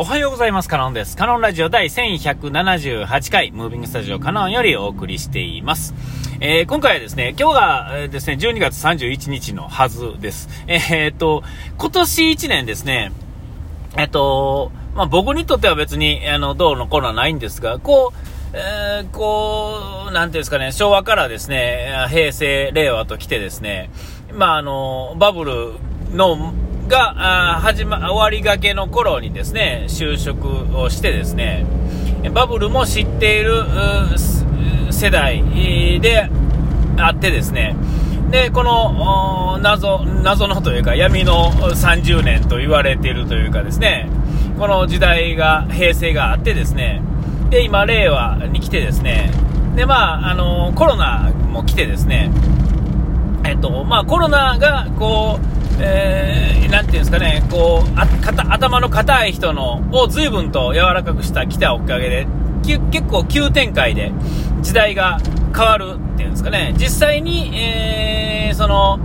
おはようございます。カノンです。カノンラジオ第1178回、ムービングスタジオカノンよりお送りしています。えー、今回はですね、今日が、えー、ですね、12月31日のはずです。えー、っと、今年1年ですね、えっと、まあ、僕にとっては別に、あの、どうのこうのはないんですが、こう、えー、こう、なんていうんですかね、昭和からですね、平成、令和と来てですね、まあ、あの、バブルの、があ始ま終わりがけの頃にですね就職をしてですねバブルも知っている世代であってですねでこの謎謎のというか闇の30年と言われているというかですねこの時代が平成があってですねで今令和に来てですねでまああのコロナも来てですねえっとまあコロナがこうえー、なんていうんですかね、こう、あ頭の硬い人のを随分と柔らかくした来たおかげで、結構急展開で時代が変わるっていうんですかね、実際に、えー、その、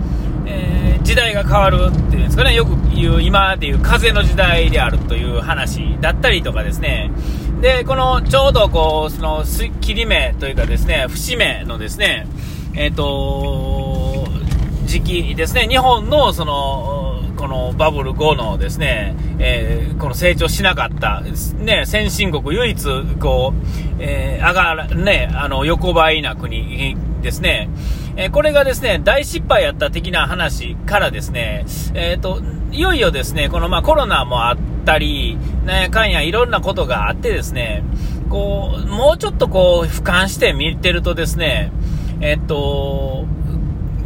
えー、時代が変わるっていうんですかね、よく言う、今でいう風の時代であるという話だったりとかですね、で、このちょうどこう、その切り目というかですね、節目のですね、えっ、ー、と時期ですね、日本のその、このバブル後のですね、えー、この成長しなかった、ね、先進国唯一、こう、えー、上がら、ね、あの、横ばいな国ですね、えー、これがですね、大失敗やった的な話からですね、えっ、と、いよいよですね、このまあコロナもあったり、ね、かんやいろんなことがあってですね、こう、もうちょっとこう、俯瞰して見てるとですね、えっと、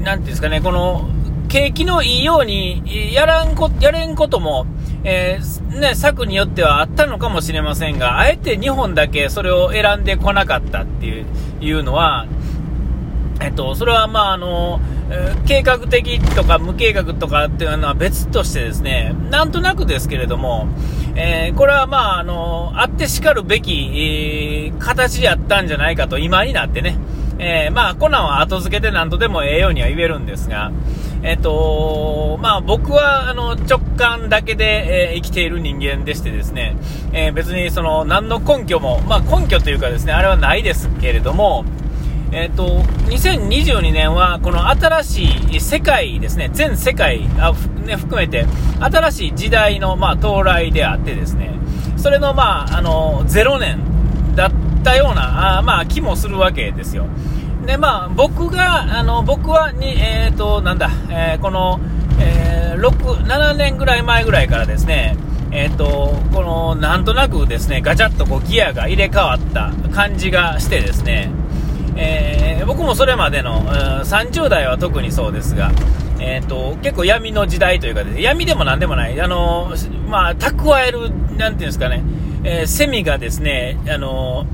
なんていうんですかね、この、景気のいいように、やらんこ、やれんことも、えー、ね、策によってはあったのかもしれませんが、あえて日本だけそれを選んでこなかったっていういうのは、えっと、それはまあ、あの、計画的とか無計画とかっていうのは別としてですね、なんとなくですけれども、えー、これはまあ、あの、あってしかるべき、えー、形やったんじゃないかと今になってね、えー、まあ、コナンは後付けで何とでもええようには言えるんですが、えっ、ー、とまあ、僕はあの直感だけで、えー、生きている人間でしてですね、え別にその何の根拠も、まあ、根拠というかですね、あれはないですけれども、えっ、と、2022年はこの新しい世界ですね、全世界あ、ね、含めて新しい時代の、まあ、到来であってですね、それの、まあ、あの0年ったような、あまあ、気もするわけですよ。で、まあ、僕が、あの、僕はに、えっ、ー、と、なんだ、えー、この、えー、6、7年ぐらい前ぐらいからですね、えっ、ー、と、この、なんとなくですね、ガチャッとこうギアが入れ替わった感じがしてですね、えー、僕もそれまでの、30代は特にそうですが、えーと、結構闇の時代というか、ね、闇でもなんでもない、あのまあ、蓄える、なんていうんですかね、えー、セミがですね、あの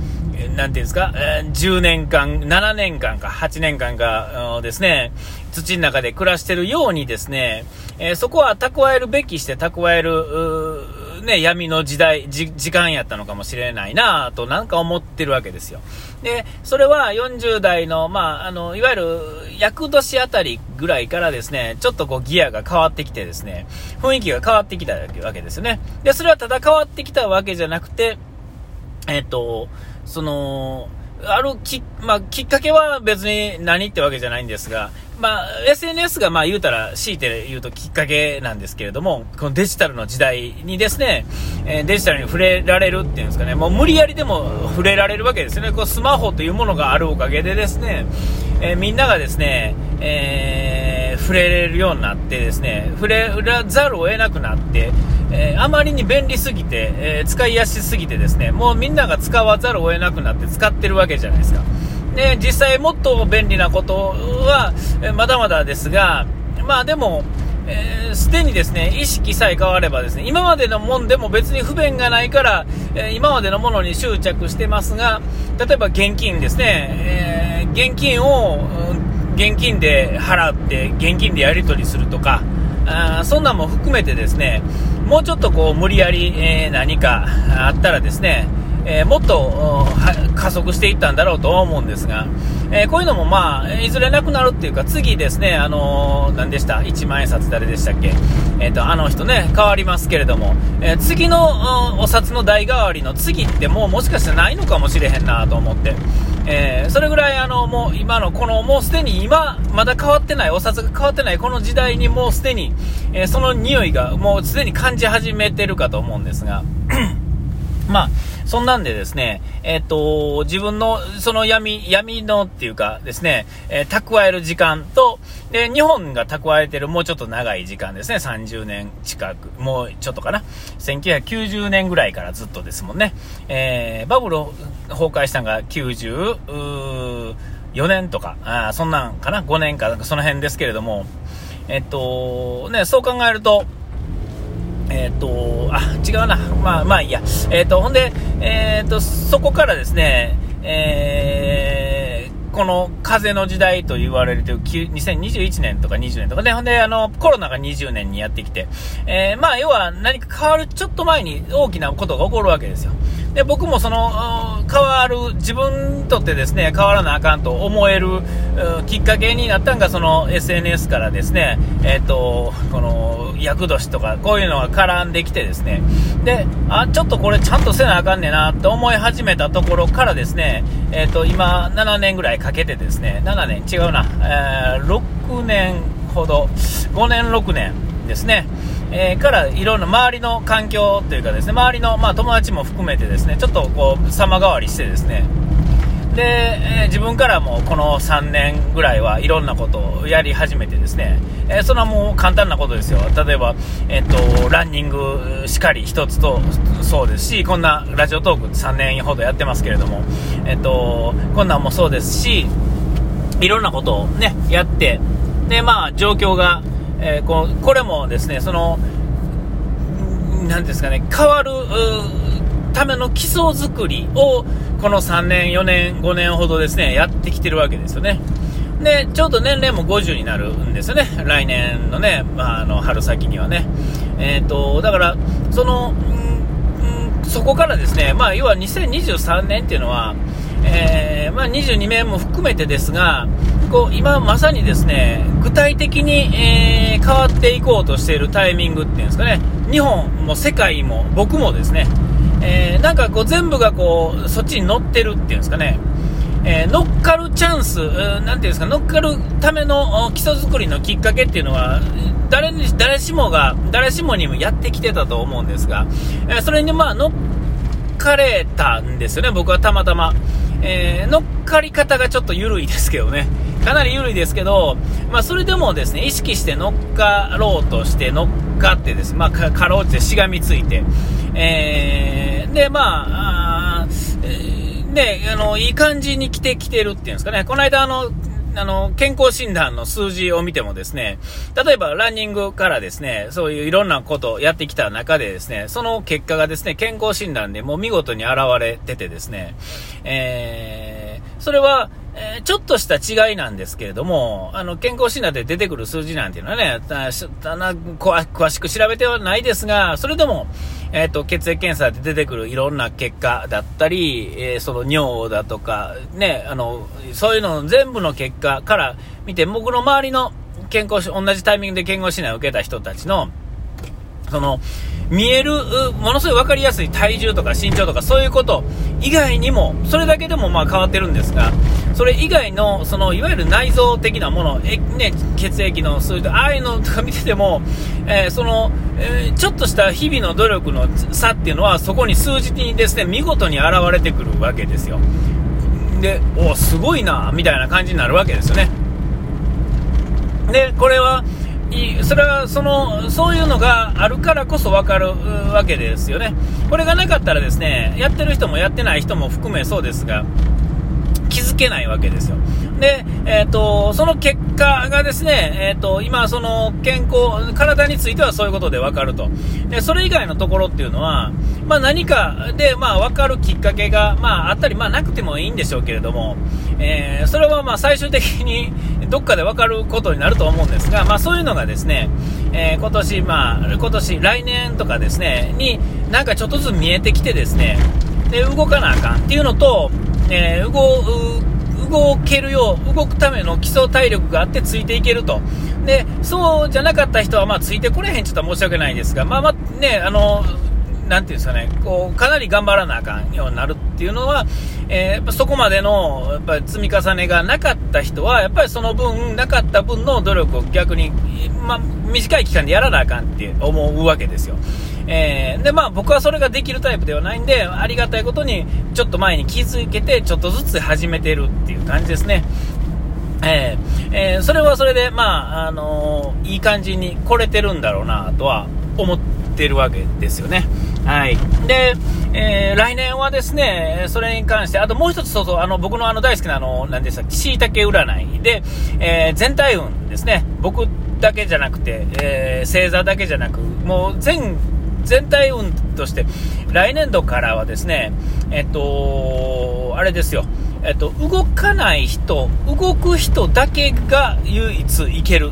なんていうんですか、え、10年間、7年間か、8年間かですね、土の中で暮らしてるようにですね、えー、そこは蓄えるべきして蓄える、ね、闇の時代、時間やったのかもしれないなとなんか思ってるわけですよ。で、それは40代の、まあ、あの、いわゆる、厄年あたりぐらいからですね、ちょっとこうギアが変わってきてですね、雰囲気が変わってきたわけですよね。で、それはただ変わってきたわけじゃなくて、えっと、その、あるき、まあ、きっかけは別に何ってわけじゃないんですが、まあ、SNS がまあ言うたら、強いて言うときっかけなんですけれども、このデジタルの時代にですね、えー、デジタルに触れられるっていうんですかね、もう無理やりでも触れられるわけですよね。こうスマホというものがあるおかげでですね、えー、みんながですね、えー、触れれるようになってですね、触れざるを得なくなって、えー、あまりに便利すぎて、えー、使いやすすぎてですね、もうみんなが使わざるを得なくなって使ってるわけじゃないですか。で、実際もっと便利なことは、えまだまだですが、まあでも、す、え、で、にですね、意識さえ変わればですね、今までのもんでも別に不便がないから、え、今までのものに執着してますが、例えば現金ですね、え、現金を、現金で払って、現金でやり取りするとか、あそんなんも含めてですね、もうちょっとこう無理やり、えー、何かあったらですね、えー、もっと加速していったんだろうと思うんですが、えー、こういうのもまあ、いずれなくなるっていうか、次ですね、あのー、何でした？一万円札誰でしたっけ？え、ー、と、あの人ね、変わりますけれども、え次の、お札の代替わりの次ってもうもしかしてないのかもしれへんなと思って、えそれぐらいあの、もう今のこの、もうすでに今、まだ変わってない、お札が変わってないこの時代にもうすでに、えその匂いがもうすでに感じ始めてるかと思うんですが、まあ、そんなんでですね、えっ、ー、と、自分のその闇、闇のっていうかですね、えー、蓄える時間と、で、日本が蓄えてるもうちょっと長い時間ですね、30年近く、もうちょっとかな、1990年ぐらいからずっとですもんね、えー、バブル崩壊したのが94年とか、あそんなんかな、5年か、その辺ですけれども、えっと、ね、そう考えると、えっ、ー、と、あ、違うな。まあまあいいや。えっ、ー、と、ほんで、えっ、ー、と、そこからですね、えー、この風の時代と言われるという2021年とか20年とかね、ほんで、あの、コロナが20年にやってきて、え、まあ、要は何か変わるちょっと前に大きなことが起こるわけですよ。で、僕もその、変わる、自分にとってですね、変わらなあかんと思えるきっかけになったのが、その SNS からですね、え、ー、と、この、厄年とか、こういうのが絡んできてですね、で、あ、ちょっとこれちゃんとせなあかんねんなって思い始めたところからですね、えっ、ー、と、今、7年ぐらいかけてですね、7年、違うな、えー、6年ほど、5年、6年ですね、えー、からいろんな周りの環境というかですね周りの、まあ、友達も含めてですねちょっとこう様変わりしてですね。で、えー、自分からもこの3年ぐらいはいろんなことをやり始めてですね、えー、それはもう簡単なことですよ。例えば、えっとランニングしかり1つとそうですしこんなラジオトーク3年ほどやってますけれども、えっとこんなんもそうですしいろんなことをねやってでまあ状況がえー、ここれもですね、その、なんですかね、変わるための基礎作りを、この3年、4年、5年ほどですね、やってきてるわけですよね。で、ちょうど年齢も50になるんですよね。来年のね、まあ、あの、春先にはね。えっ、ー、と、だから、その、んそこからですね、まあ、要は2023年っていうのは、えー、まあ、22名も含めてですが、こう今まさにですね具体的に、えー、変わっていこうとしているタイミングっていうんですかね日本も世界も僕もですね、えー、なんかこう全部がこうそっちに乗ってるっていうんですかね、えー、乗っかるチャンス、なんていうんですか乗っかるための基礎作りのきっかけっていうのは誰に誰しもが誰しもにもやってきてたと思うんですが、えそれにまあ乗っかれたんですよね僕はたまたま。えー、乗っかり方がちょっと緩いですけどね。かなり緩いですけど、まあ、それでもですね、意識して乗っかろうとして乗っかってですね、まあ、かろうじてしがみついて、えー、で、まあ、あで、あの、いい感じに来てきてるっていうんですかね、この間、あの、あの、健康診断の数字を見てもですね、例えばランニングからですね、そういういろんなことをやってきた中でですね、その結果がですね、健康診断でもう見事に現れててですね、えー、それは、えー、ちょっとした違いなんですけれども、あの、健康診断で出てくる数字なんていうのはね、詳しく調べてはないですが、それでも、えっ、ー、と、血液検査で出てくるいろんな結果だったり、えー、その尿だとか、ね、あの、そういうの全部の結果から見て、僕の周りの健康、同じタイミングで健康診断を受けた人たちの、その、見える、ものすごい分かりやすい体重とか身長とかそういうこと以外にも、それだけでもまあ変わってるんですが、それ以外の、その、いわゆる内臓的なもの、え、ね、血液の数字、ああいうのとか見てても、えー、その、えー、ちょっとした日々の努力の差っていうのは、そこに数字にですね、見事に現れてくるわけですよ。で、おすごいな、みたいな感じになるわけですよね。で、これは、それはそのそういうのがあるからこそ分かるわけですよね。これがなかったらですねやってる人もやってない人も含めそうですが気づけないわけですよ。で、えーと、その結果がですね、えーと、今、その健康、体についてはそういうことで分かると。でそれ以外のところっていうのは、まあ、何かで、まあ、分かるきっかけが、まあ、あったり、まあ、なくてもいいんでしょうけれども、えー、それはまあ最終的に どっかで分かることになると思うんですが、まあ、そういうのがですね、えー、今年、まあ、今年、来年とかですね、になんかちょっとずつ見えてきてですね、で動かなあかんっていうのと、えー、動けるよう、動くための基礎体力があってついていけると。で、そうじゃなかった人は、まあ、ついてこれへんちょっと申し訳ないですが、まあまあ、ね、あの、なんていうんですかね、こう、かなり頑張らなあかんようになるっていうのは、えー、そこまでの、やっぱり積み重ねがなかった人は、やっぱりその分、なかった分の努力を逆に、まあ、短い期間でやらなあかんって思うわけですよ。えー、で、まあ僕はそれができるタイプではないんで、ありがたいことに、ちょっと前に気づけて、ちょっとずつ始めてるっていう感じですね。えー、えー、それはそれで、まあ、あのー、いい感じに来れてるんだろうなとは思ってるわけですよね。はい。で、えー、来年はですね、それに関して、あともう一つ、そうそう、あの、僕のあの大好きなあの、何でしたっけ、椎茸占いで、えー、全体運ですね。僕だけじゃなくて、えー、星座だけじゃなく、もう全全体運として、来年度からはですね、えっと、あれですよ、えっと、動かない人、動く人だけが唯一いける。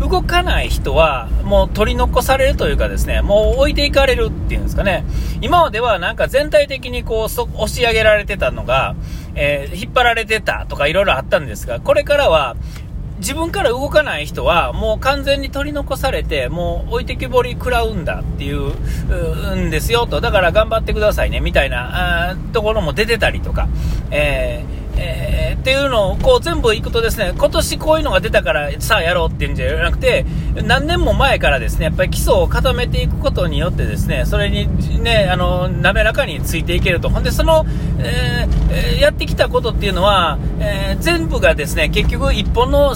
動かない人はもう取り残されるというかですね、もう置いていかれるっていうんですかね。今まではなんか全体的にこう押し上げられてたのが、えー、引っ張られてたとかいろいろあったんですが、これからは自分から動かない人はもう完全に取り残されてもう置いてきぼり食らうんだっていうんですよと。だから頑張ってくださいねみたいなところも出てたりとか、えーえー、っていうのをこう全部いくとですね、今年こういうのが出たからさあやろうっていうんじゃなくて、何年も前からですね、やっぱり基礎を固めていくことによってですね、それにね、あの、滑らかについていけると。ほんで、その、えー、やってきたことっていうのは、えー、全部がですね、結局一本の、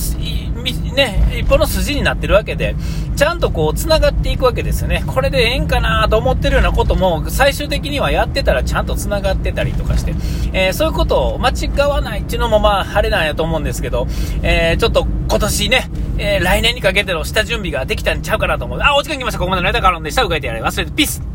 ね、一本の筋になってるわけで、ちゃんとこう、繋がっていくわけですよね。これでええんかなと思ってるようなことも、最終的にはやってたらちゃんと繋がってたりとかして、えー、そういうことを間違わないっていうのもまあ、晴れなんやと思うんですけど、えー、ちょっと今年ね、えー、来年にかけての下準備ができたんちゃうかなと思う。あ、お時間来ました。ここまでの間からんで、下を書いてやれ。忘れて、ピース